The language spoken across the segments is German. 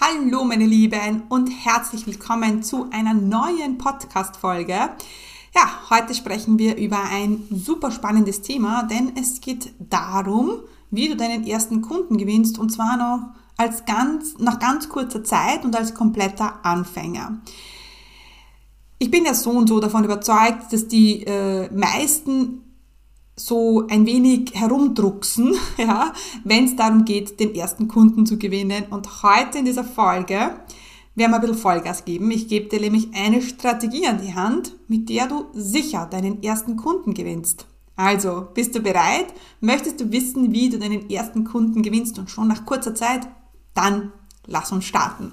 Hallo meine Lieben und herzlich willkommen zu einer neuen Podcast-Folge. Ja, heute sprechen wir über ein super spannendes Thema, denn es geht darum, wie du deinen ersten Kunden gewinnst und zwar noch als ganz, nach ganz kurzer Zeit und als kompletter Anfänger. Ich bin ja so und so davon überzeugt, dass die äh, meisten so ein wenig herumdrucksen, ja, wenn es darum geht, den ersten Kunden zu gewinnen. Und heute in dieser Folge werden wir ein bisschen Vollgas geben. Ich gebe dir nämlich eine Strategie an die Hand, mit der du sicher deinen ersten Kunden gewinnst. Also, bist du bereit? Möchtest du wissen, wie du deinen ersten Kunden gewinnst und schon nach kurzer Zeit? Dann lass uns starten.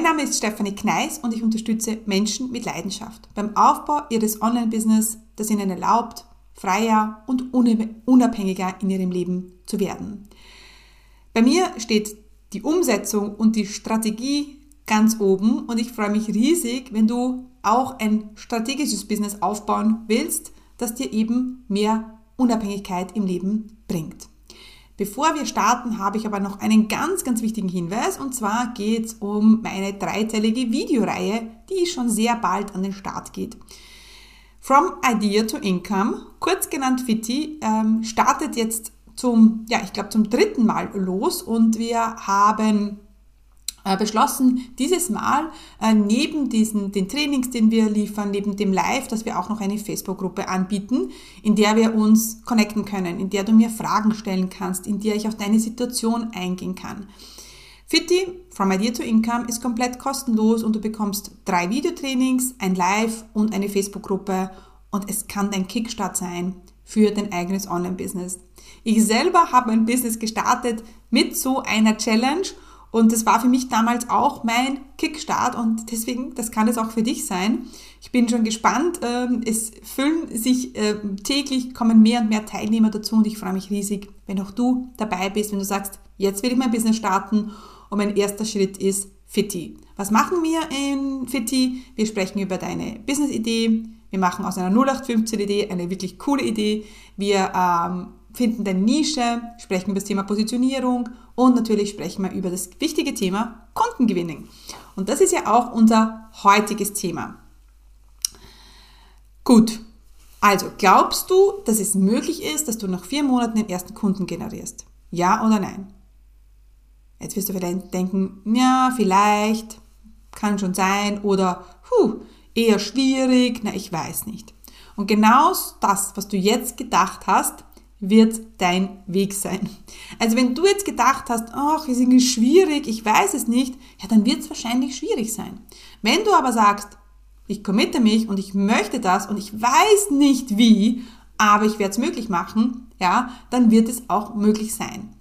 Mein Name ist Stefanie Kneis und ich unterstütze Menschen mit Leidenschaft beim Aufbau ihres Online-Business, das ihnen erlaubt, freier und unabhängiger in ihrem Leben zu werden. Bei mir steht die Umsetzung und die Strategie ganz oben und ich freue mich riesig, wenn du auch ein strategisches Business aufbauen willst, das dir eben mehr Unabhängigkeit im Leben bringt. Bevor wir starten, habe ich aber noch einen ganz, ganz wichtigen Hinweis und zwar geht es um meine dreiteilige Videoreihe, die schon sehr bald an den Start geht. From Idea to Income, kurz genannt FITI, ähm, startet jetzt zum, ja, ich glaube zum dritten Mal los und wir haben beschlossen, dieses Mal äh, neben diesen, den Trainings, den wir liefern, neben dem Live, dass wir auch noch eine Facebook-Gruppe anbieten, in der wir uns connecten können, in der du mir Fragen stellen kannst, in der ich auf deine Situation eingehen kann. Fitti From Idea to Income ist komplett kostenlos und du bekommst drei Videotrainings, ein Live und eine Facebook-Gruppe und es kann dein Kickstart sein für dein eigenes Online-Business. Ich selber habe mein Business gestartet mit so einer Challenge und das war für mich damals auch mein Kickstart und deswegen, das kann es auch für dich sein. Ich bin schon gespannt. Ähm, es füllen sich ähm, täglich, kommen mehr und mehr Teilnehmer dazu und ich freue mich riesig, wenn auch du dabei bist, wenn du sagst, jetzt will ich mein Business starten und mein erster Schritt ist Fitti. Was machen wir in Fitti? Wir sprechen über deine Business-Idee. Wir machen aus einer 0815-Idee eine wirklich coole Idee. Wir ähm, finden deine Nische, sprechen über das Thema Positionierung und natürlich sprechen wir über das wichtige Thema Kundengewinnung. Und das ist ja auch unser heutiges Thema. Gut, also glaubst du, dass es möglich ist, dass du nach vier Monaten den ersten Kunden generierst? Ja oder nein? Jetzt wirst du vielleicht denken, ja, vielleicht, kann schon sein oder huh, eher schwierig, na, ich weiß nicht. Und genau das, was du jetzt gedacht hast, wird dein Weg sein. Also wenn du jetzt gedacht hast, ach, ist irgendwie schwierig, ich weiß es nicht, ja, dann wird es wahrscheinlich schwierig sein. Wenn du aber sagst, ich committe mich und ich möchte das und ich weiß nicht wie, aber ich werde es möglich machen, ja, dann wird es auch möglich sein.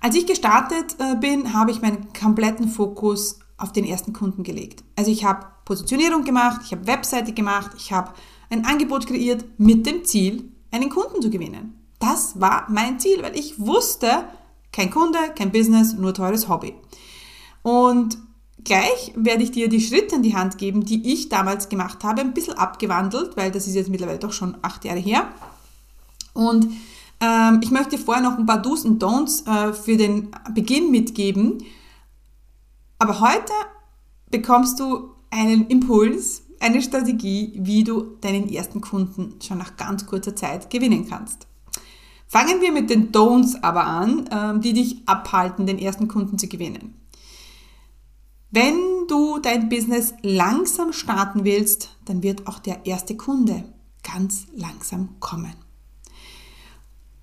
Als ich gestartet äh, bin, habe ich meinen kompletten Fokus auf den ersten Kunden gelegt. Also ich habe Positionierung gemacht, ich habe Webseite gemacht, ich habe ein Angebot kreiert mit dem Ziel, einen Kunden zu gewinnen. Das war mein Ziel, weil ich wusste, kein Kunde, kein Business, nur teures Hobby. Und gleich werde ich dir die Schritte in die Hand geben, die ich damals gemacht habe, ein bisschen abgewandelt, weil das ist jetzt mittlerweile doch schon acht Jahre her. Und ähm, ich möchte vorher noch ein paar Do's und Don'ts äh, für den Beginn mitgeben. Aber heute bekommst du einen Impuls, eine Strategie, wie du deinen ersten Kunden schon nach ganz kurzer Zeit gewinnen kannst. Fangen wir mit den Don'ts aber an, ähm, die dich abhalten, den ersten Kunden zu gewinnen. Wenn du dein Business langsam starten willst, dann wird auch der erste Kunde ganz langsam kommen.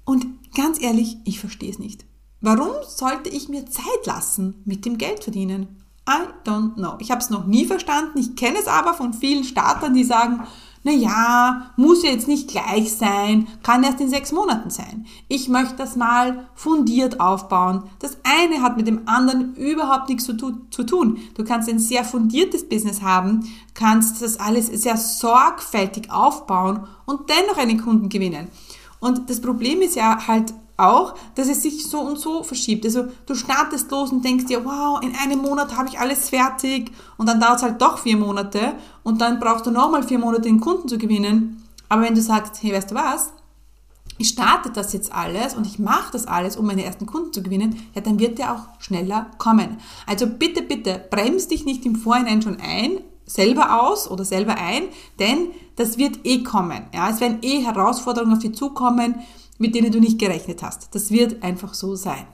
Und ganz ehrlich, ich verstehe es nicht. Warum sollte ich mir Zeit lassen mit dem Geld verdienen? I don't know. Ich habe es noch nie verstanden. Ich kenne es aber von vielen Startern, die sagen, naja, muss ja jetzt nicht gleich sein, kann erst in sechs Monaten sein. Ich möchte das mal fundiert aufbauen. Das eine hat mit dem anderen überhaupt nichts zu, zu tun. Du kannst ein sehr fundiertes Business haben, kannst das alles sehr sorgfältig aufbauen und dennoch einen Kunden gewinnen. Und das Problem ist ja halt auch, dass es sich so und so verschiebt. Also du startest los und denkst dir, wow, in einem Monat habe ich alles fertig und dann dauert es halt doch vier Monate und dann brauchst du nochmal vier Monate, den Kunden zu gewinnen. Aber wenn du sagst, hey, weißt du was, ich starte das jetzt alles und ich mache das alles, um meine ersten Kunden zu gewinnen, ja, dann wird der auch schneller kommen. Also bitte, bitte, bremst dich nicht im Vorhinein schon ein, selber aus oder selber ein, denn das wird eh kommen. Ja, es werden eh Herausforderungen auf dich zukommen, mit denen du nicht gerechnet hast. Das wird einfach so sein.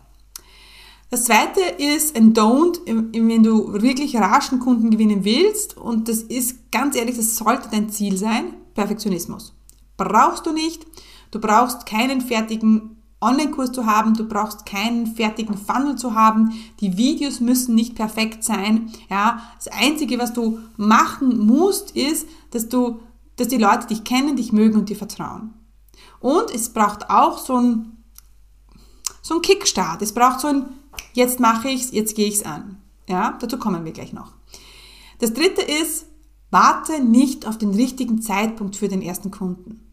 Das zweite ist ein Don't, wenn du wirklich raschen Kunden gewinnen willst. Und das ist ganz ehrlich, das sollte dein Ziel sein. Perfektionismus. Brauchst du nicht. Du brauchst keinen fertigen Online-Kurs zu haben, du brauchst keinen fertigen Funnel zu haben, die Videos müssen nicht perfekt sein. Ja, das Einzige, was du machen musst, ist, dass du, dass die Leute dich kennen, dich mögen und dir vertrauen. Und es braucht auch so ein, so ein Kickstart. Es braucht so ein, jetzt mache ich's, jetzt gehe ich's an. Ja, dazu kommen wir gleich noch. Das dritte ist, warte nicht auf den richtigen Zeitpunkt für den ersten Kunden.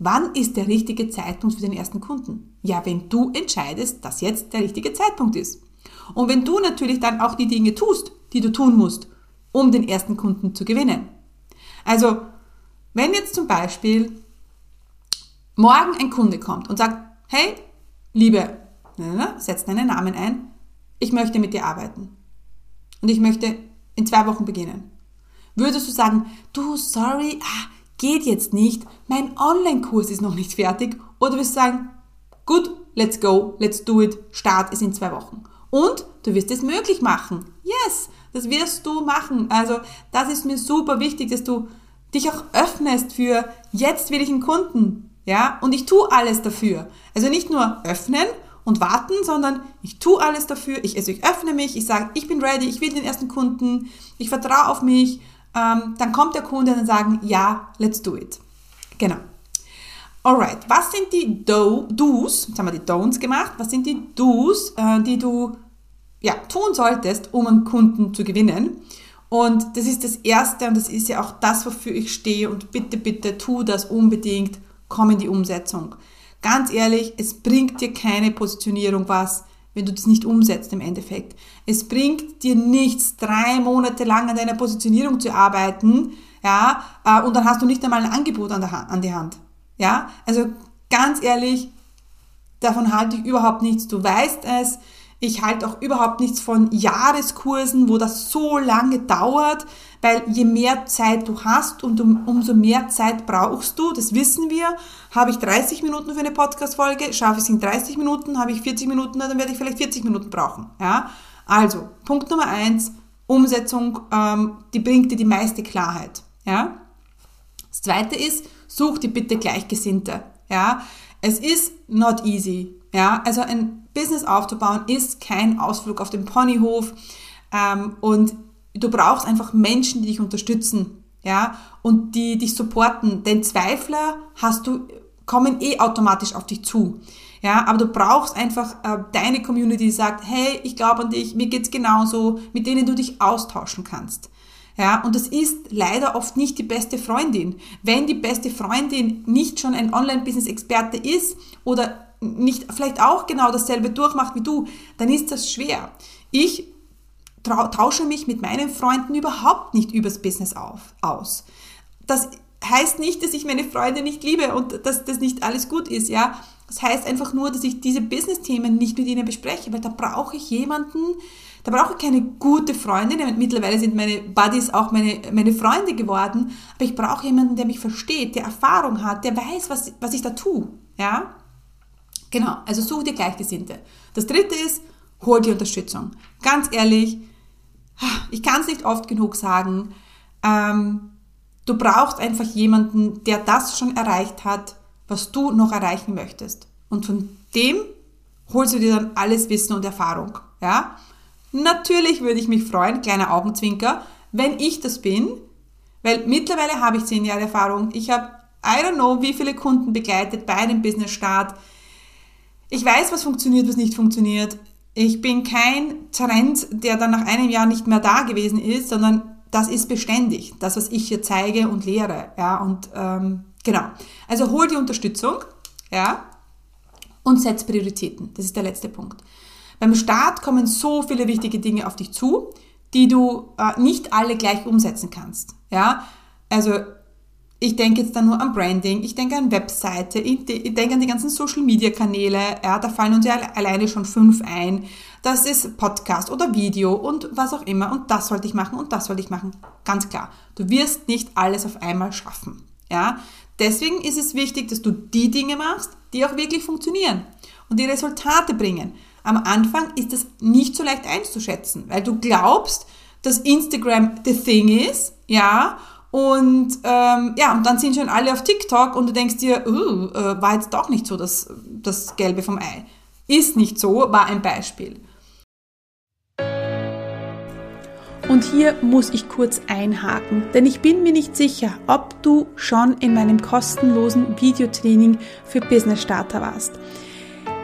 Wann ist der richtige Zeitpunkt für den ersten Kunden? Ja, wenn du entscheidest, dass jetzt der richtige Zeitpunkt ist. Und wenn du natürlich dann auch die Dinge tust, die du tun musst, um den ersten Kunden zu gewinnen. Also, wenn jetzt zum Beispiel morgen ein Kunde kommt und sagt, hey, liebe, setz deinen Namen ein, ich möchte mit dir arbeiten. Und ich möchte in zwei Wochen beginnen. Würdest du sagen, du, sorry, ah, geht jetzt nicht, mein Online-Kurs ist noch nicht fertig? Oder wirst du sagen, gut, let's go, let's do it, Start ist in zwei Wochen. Und du wirst es möglich machen. Yes, das wirst du machen. Also das ist mir super wichtig, dass du dich auch öffnest für, jetzt will ich einen Kunden. Ja, und ich tue alles dafür. Also nicht nur öffnen und warten, sondern ich tue alles dafür. Ich, also ich öffne mich, ich sage, ich bin ready, ich will den ersten Kunden, ich vertraue auf mich. Ähm, dann kommt der Kunde und dann sagen, ja, let's do it. Genau. Alright, was sind die Do, Do's, jetzt haben wir die Don'ts gemacht, was sind die Do's, äh, die du ja, tun solltest, um einen Kunden zu gewinnen? Und das ist das Erste und das ist ja auch das, wofür ich stehe und bitte, bitte tu das unbedingt komm in die Umsetzung. Ganz ehrlich, es bringt dir keine Positionierung was, wenn du das nicht umsetzt im Endeffekt. Es bringt dir nichts, drei Monate lang an deiner Positionierung zu arbeiten, ja, äh, und dann hast du nicht einmal ein Angebot an, der, an die Hand. Ja, also ganz ehrlich, davon halte ich überhaupt nichts. Du weißt es, ich halte auch überhaupt nichts von Jahreskursen, wo das so lange dauert, weil je mehr Zeit du hast und um, umso mehr Zeit brauchst du, das wissen wir. Habe ich 30 Minuten für eine Podcast-Folge, schaffe ich es in 30 Minuten, habe ich 40 Minuten, dann werde ich vielleicht 40 Minuten brauchen. Ja? Also, Punkt Nummer eins, Umsetzung, ähm, die bringt dir die meiste Klarheit. Ja? Das zweite ist, such dir bitte Gleichgesinnte. Ja? Es ist not easy. Ja? Also ein Business aufzubauen ist kein Ausflug auf den Ponyhof ähm, und du brauchst einfach Menschen, die dich unterstützen, ja, und die dich supporten. Denn Zweifler hast du, kommen eh automatisch auf dich zu. Ja, aber du brauchst einfach äh, deine Community, die sagt, hey, ich glaube an dich, mir geht's genauso, mit denen du dich austauschen kannst. Ja, und das ist leider oft nicht die beste Freundin. Wenn die beste Freundin nicht schon ein Online-Business-Experte ist oder nicht vielleicht auch genau dasselbe durchmacht wie du, dann ist das schwer. Ich tausche mich mit meinen Freunden überhaupt nicht übers Business auf, aus. Das heißt nicht, dass ich meine Freunde nicht liebe und dass das nicht alles gut ist, ja. Das heißt einfach nur, dass ich diese Business-Themen nicht mit ihnen bespreche, weil da brauche ich jemanden, da brauche ich keine gute Freundin. Mittlerweile sind meine Buddies auch meine, meine Freunde geworden, aber ich brauche jemanden, der mich versteht, der Erfahrung hat, der weiß, was, was ich da tue, ja. Genau, also such dir Gleichgesinnte. Das dritte ist, hol dir Unterstützung. Ganz ehrlich, ich kann es nicht oft genug sagen, ähm, du brauchst einfach jemanden, der das schon erreicht hat, was du noch erreichen möchtest. Und von dem holst du dir dann alles Wissen und Erfahrung. Ja? Natürlich würde ich mich freuen, kleiner Augenzwinker, wenn ich das bin, Weil mittlerweile habe ich zehn Jahre Erfahrung. Ich habe, I don't know, wie viele Kunden begleitet bei einem Business-Start. Ich weiß, was funktioniert, was nicht funktioniert. Ich bin kein Trend, der dann nach einem Jahr nicht mehr da gewesen ist, sondern das ist beständig, das, was ich hier zeige und lehre. Ja, und ähm, genau. Also hol die Unterstützung, ja, und setz Prioritäten. Das ist der letzte Punkt. Beim Start kommen so viele wichtige Dinge auf dich zu, die du äh, nicht alle gleich umsetzen kannst. Ja, also ich denke jetzt dann nur an Branding, ich denke an Webseite, ich, denke an die ganzen Social Media Kanäle, ja, da fallen uns ja alleine schon fünf ein. Das ist Podcast oder Video und was auch immer und das sollte ich machen und das sollte ich machen. Ganz klar. Du wirst nicht alles auf einmal schaffen. Ja, deswegen ist es wichtig, dass du die Dinge machst, die auch wirklich funktionieren und die Resultate bringen. Am Anfang ist das nicht so leicht einzuschätzen, weil du glaubst, dass Instagram the thing ist, ja, und ähm, ja, und dann sind schon alle auf TikTok und du denkst dir, uh, äh, war jetzt doch nicht so das, das Gelbe vom Ei. Ist nicht so, war ein Beispiel. Und hier muss ich kurz einhaken, denn ich bin mir nicht sicher, ob du schon in meinem kostenlosen Videotraining für Business Starter warst.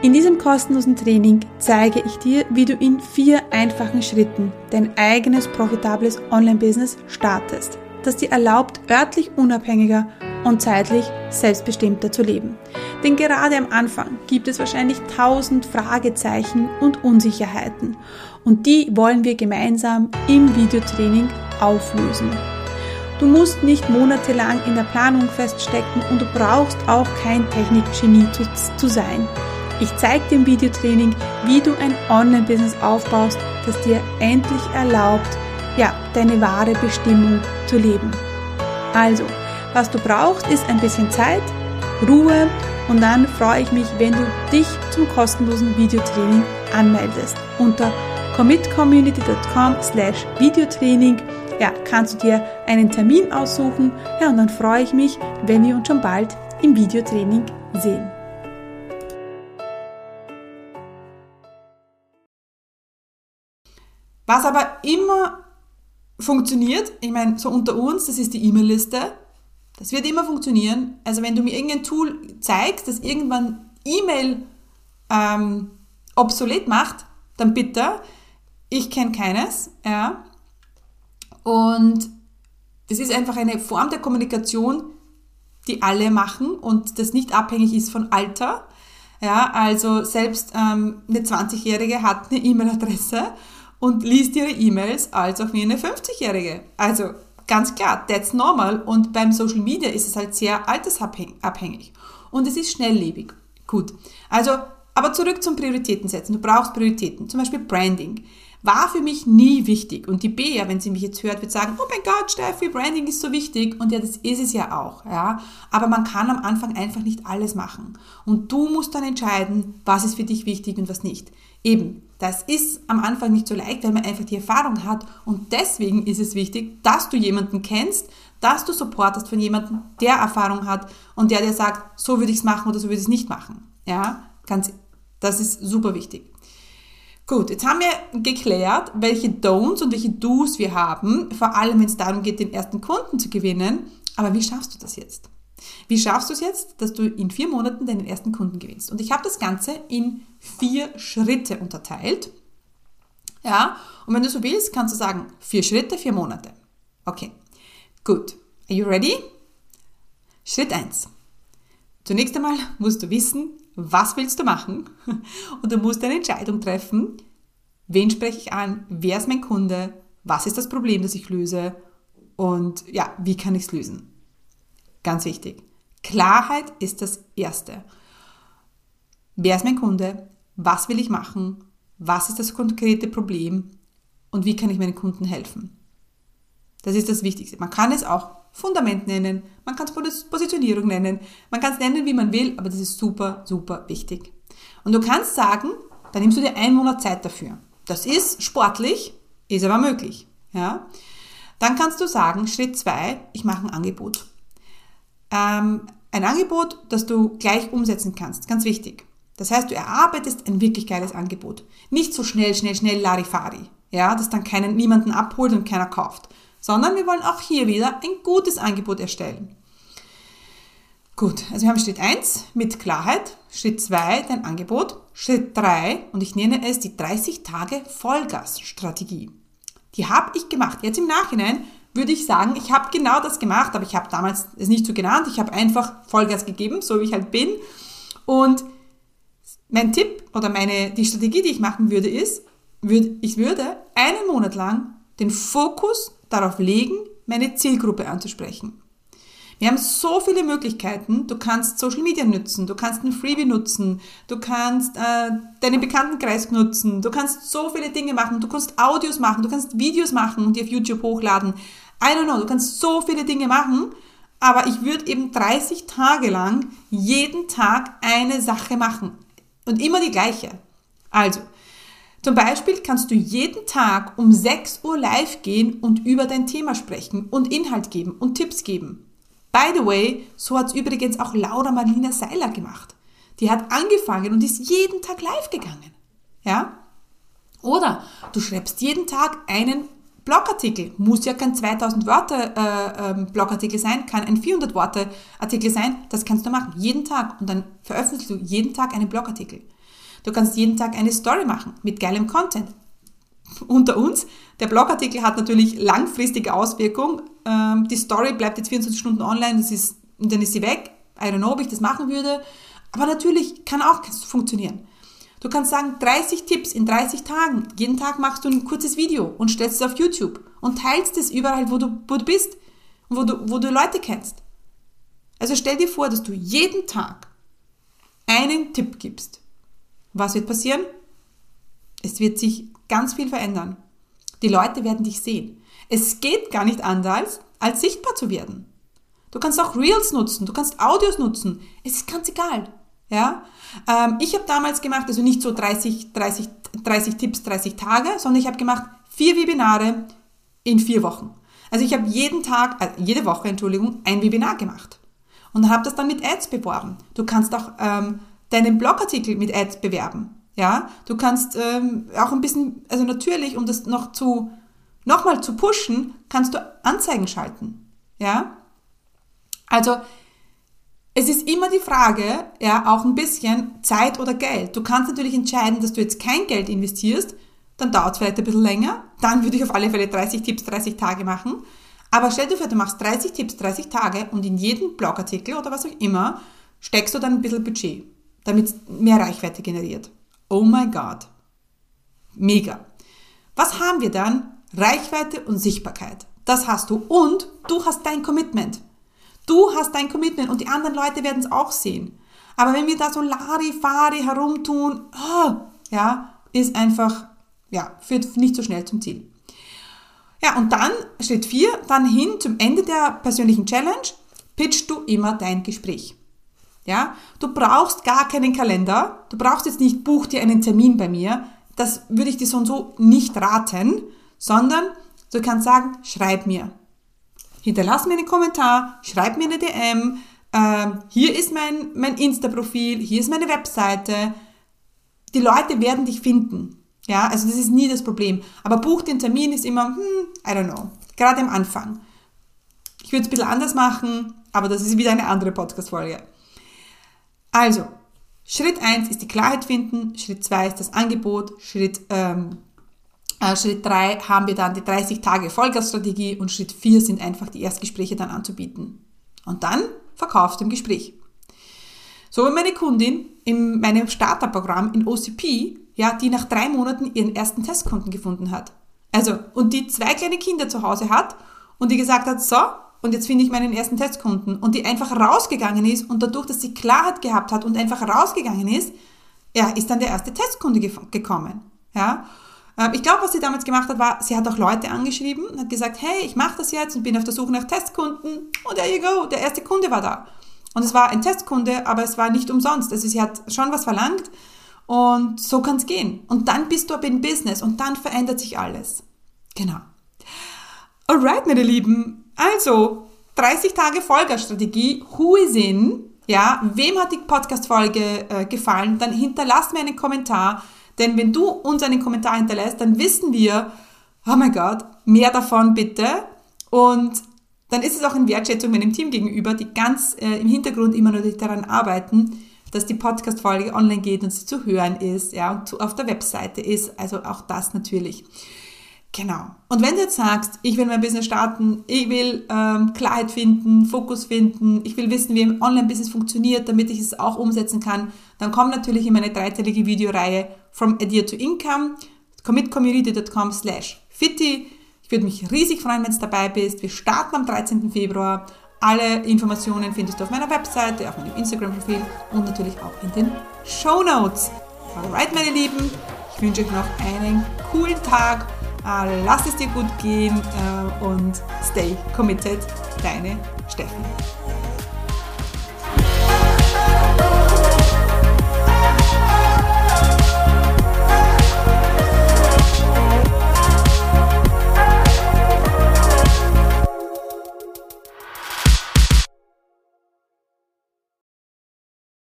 In diesem kostenlosen Training zeige ich dir, wie du in vier einfachen Schritten dein eigenes profitables Online-Business startest das dir erlaubt, örtlich unabhängiger und zeitlich selbstbestimmter zu leben. Denn gerade am Anfang gibt es wahrscheinlich tausend Fragezeichen und Unsicherheiten und die wollen wir gemeinsam im Videotraining auflösen. Du musst nicht monatelang in der Planung feststecken und du brauchst auch kein Technikgenie zu, zu sein. Ich zeige dir im Videotraining, wie du ein Online-Business aufbaust, das dir endlich erlaubt, ja, deine wahre Bestimmung zu leben. Also, was du brauchst, ist ein bisschen Zeit, Ruhe und dann freue ich mich, wenn du dich zum kostenlosen Videotraining anmeldest. Unter commitcommunity.com slash Videotraining ja, kannst du dir einen Termin aussuchen ja, und dann freue ich mich, wenn wir uns schon bald im Videotraining sehen. Was aber immer funktioniert, ich meine, so unter uns, das ist die E-Mail-Liste, das wird immer funktionieren. Also wenn du mir irgendein Tool zeigst, das irgendwann E-Mail ähm, obsolet macht, dann bitte. Ich kenne keines, ja. Und das ist einfach eine Form der Kommunikation, die alle machen und das nicht abhängig ist von Alter. Ja, also selbst ähm, eine 20-Jährige hat eine E-Mail-Adresse und liest ihre E-Mails als auch wie eine 50-Jährige. Also ganz klar, that's normal. Und beim Social Media ist es halt sehr altersabhängig. Und es ist schnelllebig. Gut. Also, aber zurück zum Prioritäten setzen. Du brauchst Prioritäten. Zum Beispiel Branding. War für mich nie wichtig. Und die Bea, wenn sie mich jetzt hört, wird sagen, oh mein Gott, Steffi, Branding ist so wichtig. Und ja, das ist es ja auch. Ja. Aber man kann am Anfang einfach nicht alles machen. Und du musst dann entscheiden, was ist für dich wichtig und was nicht. Eben, das ist am Anfang nicht so leicht, weil man einfach die Erfahrung hat. Und deswegen ist es wichtig, dass du jemanden kennst, dass du Support hast von jemandem, der Erfahrung hat und der dir sagt, so würde ich es machen oder so würde ich es nicht machen. Ja, ganz, das ist super wichtig. Gut, jetzt haben wir geklärt, welche Don'ts und welche Do's wir haben, vor allem wenn es darum geht, den ersten Kunden zu gewinnen. Aber wie schaffst du das jetzt? Wie schaffst du es jetzt, dass du in vier Monaten deinen ersten Kunden gewinnst? Und ich habe das Ganze in vier Schritte unterteilt. Ja, und wenn du so willst, kannst du sagen, vier Schritte, vier Monate. Okay, gut. Are you ready? Schritt 1. Zunächst einmal musst du wissen, was willst du machen? Und du musst eine Entscheidung treffen. Wen spreche ich an? Wer ist mein Kunde? Was ist das Problem, das ich löse? Und ja, wie kann ich es lösen? Ganz wichtig. Klarheit ist das Erste. Wer ist mein Kunde? Was will ich machen? Was ist das konkrete Problem? Und wie kann ich meinen Kunden helfen? Das ist das Wichtigste. Man kann es auch Fundament nennen, man kann es Positionierung nennen, man kann es nennen, wie man will, aber das ist super, super wichtig. Und du kannst sagen, dann nimmst du dir einen Monat Zeit dafür. Das ist sportlich, ist aber möglich. Ja? Dann kannst du sagen, Schritt zwei, ich mache ein Angebot. Ähm, ein Angebot, das du gleich umsetzen kannst, ganz wichtig. Das heißt, du erarbeitest ein wirklich geiles Angebot. Nicht so schnell, schnell, schnell Larifari, ja, das dann keinen, niemanden abholt und keiner kauft, sondern wir wollen auch hier wieder ein gutes Angebot erstellen. Gut, also wir haben Schritt 1 mit Klarheit, Schritt 2 dein Angebot, Schritt 3 und ich nenne es die 30 Tage Vollgasstrategie. Die habe ich gemacht. Jetzt im Nachhinein würde ich sagen, ich habe genau das gemacht, aber ich habe damals es nicht so genannt. Ich habe einfach Vollgas gegeben, so wie ich halt bin. Und mein Tipp oder meine, die Strategie, die ich machen würde, ist, ich würde einen Monat lang den Fokus darauf legen, meine Zielgruppe anzusprechen. Wir haben so viele Möglichkeiten. Du kannst Social Media nutzen, du kannst ein Freebie nutzen, du kannst äh, deinen Bekanntenkreis nutzen, du kannst so viele Dinge machen, du kannst Audios machen, du kannst Videos machen und die auf YouTube hochladen. I don't know, du kannst so viele Dinge machen, aber ich würde eben 30 Tage lang jeden Tag eine Sache machen und immer die gleiche. Also, zum Beispiel kannst du jeden Tag um 6 Uhr live gehen und über dein Thema sprechen und Inhalt geben und Tipps geben. By the way, so hat es übrigens auch Laura Marlina Seiler gemacht. Die hat angefangen und ist jeden Tag live gegangen. Ja? Oder du schreibst jeden Tag einen Blogartikel. Muss ja kein 2000 Wörter äh, ähm, Blogartikel sein, kann ein 400 Worte Artikel sein. Das kannst du machen. Jeden Tag. Und dann veröffentlichst du jeden Tag einen Blogartikel. Du kannst jeden Tag eine Story machen mit geilem Content. Unter uns, der Blogartikel hat natürlich langfristige Auswirkungen. Ähm, die Story bleibt jetzt 24 Stunden online, das ist, und dann ist sie weg. I don't know, ob ich das machen würde. Aber natürlich kann auch funktionieren. Du kannst sagen, 30 Tipps in 30 Tagen. Jeden Tag machst du ein kurzes Video und stellst es auf YouTube und teilst es überall, wo du, wo du bist und wo du, wo du Leute kennst. Also stell dir vor, dass du jeden Tag einen Tipp gibst. Was wird passieren? Es wird sich ganz viel verändern. Die Leute werden dich sehen. Es geht gar nicht anders, als sichtbar zu werden. Du kannst auch Reels nutzen, du kannst Audios nutzen. Es ist ganz egal. Ja? Ähm, ich habe damals gemacht, also nicht so 30, 30, 30 Tipps, 30 Tage, sondern ich habe gemacht vier Webinare in vier Wochen. Also ich habe jeden Tag, äh, jede Woche, Entschuldigung, ein Webinar gemacht und habe das dann mit Ads beworben. Du kannst auch ähm, deinen Blogartikel mit Ads bewerben. Ja, du kannst ähm, auch ein bisschen, also natürlich, um das noch zu, nochmal zu pushen, kannst du Anzeigen schalten. Ja, also es ist immer die Frage, ja, auch ein bisschen Zeit oder Geld. Du kannst natürlich entscheiden, dass du jetzt kein Geld investierst, dann dauert es vielleicht ein bisschen länger. Dann würde ich auf alle Fälle 30 Tipps, 30 Tage machen. Aber stell dir vor, du machst 30 Tipps, 30 Tage und in jeden Blogartikel oder was auch immer steckst du dann ein bisschen Budget, damit es mehr Reichweite generiert. Oh my God. Mega. Was haben wir dann? Reichweite und Sichtbarkeit. Das hast du. Und du hast dein Commitment. Du hast dein Commitment und die anderen Leute werden es auch sehen. Aber wenn wir da so Larifari herumtun, oh, ja, ist einfach, ja, führt nicht so schnell zum Ziel. Ja, und dann, Schritt 4, dann hin zum Ende der persönlichen Challenge, pitchst du immer dein Gespräch. Ja, du brauchst gar keinen Kalender. Du brauchst jetzt nicht, buch dir einen Termin bei mir. Das würde ich dir so und so nicht raten, sondern du kannst sagen, schreib mir. Hinterlass mir einen Kommentar, schreib mir eine DM. Äh, hier ist mein, mein Insta-Profil, hier ist meine Webseite. Die Leute werden dich finden. Ja, also das ist nie das Problem. Aber buch den Termin ist immer, hm, I don't know. Gerade am Anfang. Ich würde es ein bisschen anders machen, aber das ist wieder eine andere Podcast-Folge. Also, Schritt 1 ist die Klarheit finden, Schritt 2 ist das Angebot, Schritt, ähm, äh, Schritt 3 haben wir dann die 30 Tage Vollgasstrategie und Schritt 4 sind einfach die Erstgespräche dann anzubieten. Und dann verkaufst du im Gespräch. So wie meine Kundin in meinem Starterprogramm in OCP, ja, die nach drei Monaten ihren ersten Testkunden gefunden hat. Also, und die zwei kleine Kinder zu Hause hat und die gesagt hat, so, und jetzt finde ich meinen ersten Testkunden und die einfach rausgegangen ist und dadurch, dass sie Klarheit gehabt hat und einfach rausgegangen ist, ja, ist dann der erste Testkunde gekommen. Ja. Ähm, ich glaube, was sie damals gemacht hat, war, sie hat auch Leute angeschrieben und hat gesagt, hey, ich mache das jetzt und bin auf der Suche nach Testkunden und there you go, der erste Kunde war da. Und es war ein Testkunde, aber es war nicht umsonst. Also sie hat schon was verlangt und so kann es gehen. Und dann bist du aber in Business und dann verändert sich alles. Genau. Alright, meine Lieben, also, 30 Tage Folgerstrategie, who is in? Ja, wem hat die Podcast-Folge äh, gefallen? Dann hinterlass mir einen Kommentar, denn wenn du uns einen Kommentar hinterlässt, dann wissen wir, oh mein Gott, mehr davon bitte. Und dann ist es auch in Wertschätzung meinem Team gegenüber, die ganz äh, im Hintergrund immer nur daran arbeiten, dass die Podcast-Folge online geht und sie zu hören ist, ja, und auf der Webseite ist. Also auch das natürlich. Genau. Und wenn du jetzt sagst, ich will mein Business starten, ich will ähm, Klarheit finden, Fokus finden, ich will wissen, wie ein Online-Business funktioniert, damit ich es auch umsetzen kann, dann komm natürlich in meine dreiteilige Videoreihe From Idea to Income, commitcommunity.com slash fitty. Ich würde mich riesig freuen, wenn du dabei bist. Wir starten am 13. Februar alle Informationen findest du auf meiner Webseite, auf meinem Instagram-Profil und natürlich auch in den Show Notes. Alright, meine Lieben, ich wünsche euch noch einen coolen Tag. Äh, lasst es dir gut gehen äh, und stay committed. Deine Steffen.